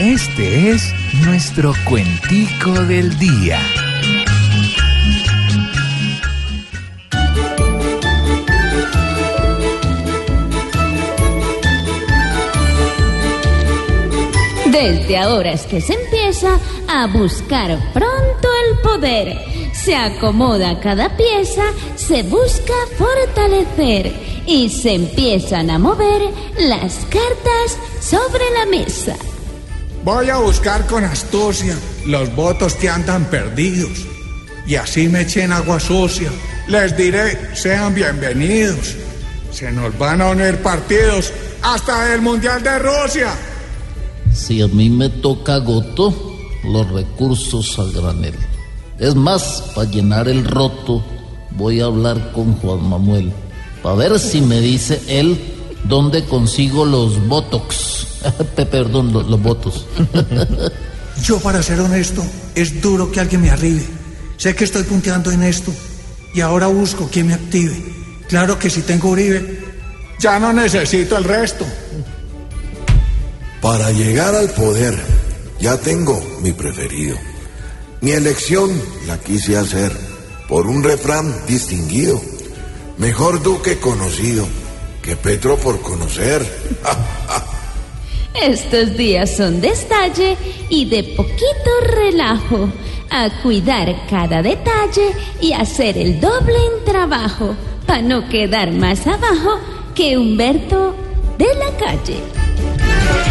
Este es nuestro cuentico del día. Desde ahora es que se empieza a buscar pronto el poder. Se acomoda cada pieza, se busca fortalecer y se empiezan a mover las cartas sobre la mesa. Voy a buscar con astucia los votos que andan perdidos y así me echen agua sucia. Les diré, sean bienvenidos. Se nos van a unir partidos hasta el Mundial de Rusia. Si a mí me toca goto, los recursos al granel. Es más, para llenar el roto, voy a hablar con Juan Manuel. Para ver si me dice él dónde consigo los botox. Perdón, los, los votos. Yo, para ser honesto, es duro que alguien me arribe. Sé que estoy punteando en esto y ahora busco quien me active. Claro que si tengo Uribe, ya no necesito el resto. Para llegar al poder, ya tengo mi preferido. Mi elección la quise hacer por un refrán distinguido. Mejor duque conocido que Petro por conocer. Estos días son de estalle y de poquito relajo. A cuidar cada detalle y hacer el doble en trabajo. Para no quedar más abajo que Humberto de la calle.